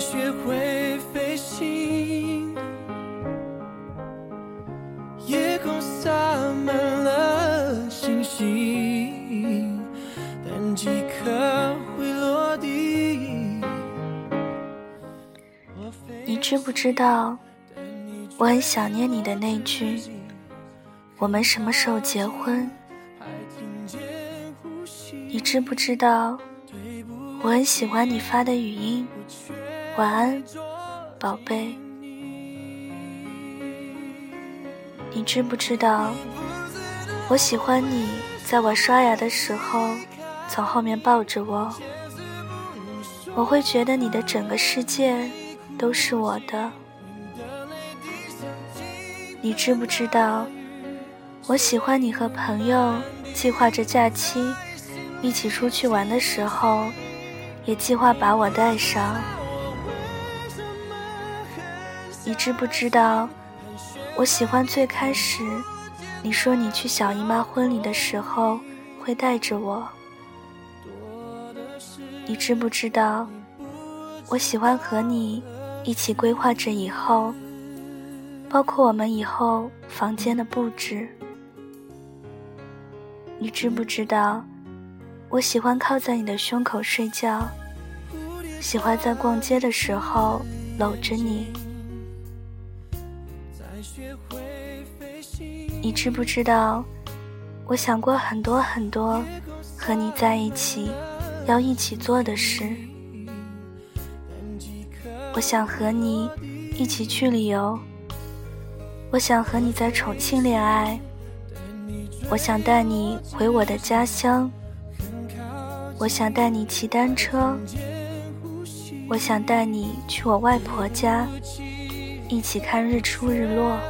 学会飞行夜空洒满了星星但几颗会落地你知不知道我很想念你的那句我们什么时候结婚你知不知道我很喜欢你发的语音晚安，宝贝”？你知不知道，我喜欢你在我刷牙的时候从后面抱着我，我会觉得你的整个世界都是我的。你知不知道，我喜欢你和朋友计划着假期一起出去玩的时候，也计划把我带上。你知不知道？我喜欢最开始，你说你去小姨妈婚礼的时候会带着我。你知不知道？我喜欢和你一起规划着以后，包括我们以后房间的布置。你知不知道？我喜欢靠在你的胸口睡觉，喜欢在逛街的时候搂着你。你知不知道，我想过很多很多和你在一起要一起做的事。我想和你一起去旅游，我想和你在重庆恋爱，我想带你回我的家乡，我想带你骑单车，我想带你去我外婆家，一起看日出日落。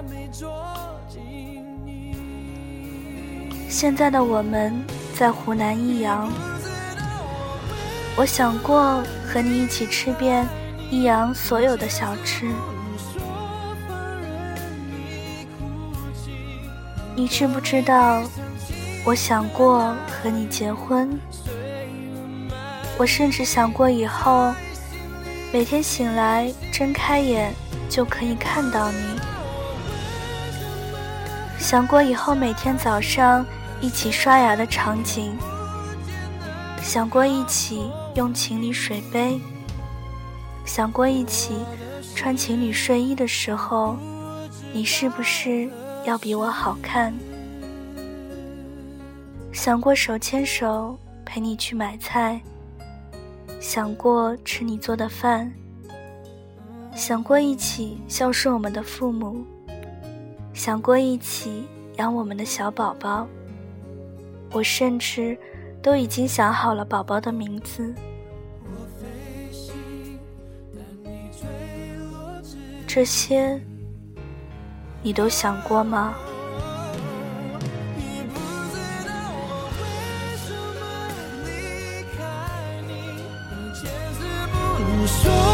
现在的我们在湖南益阳，我想过和你一起吃遍益阳所有的小吃。你知不知道？我想过和你结婚，我甚至想过以后每天醒来睁开眼就可以看到你，想过以后每天早上。一起刷牙的场景，想过一起用情侣水杯，想过一起穿情侣睡衣的时候，你是不是要比我好看？想过手牵手陪你去买菜，想过吃你做的饭，想过一起孝顺我们的父母，想过一起养我们的小宝宝。我甚至都已经想好了宝宝的名字，这些你都想过吗？说。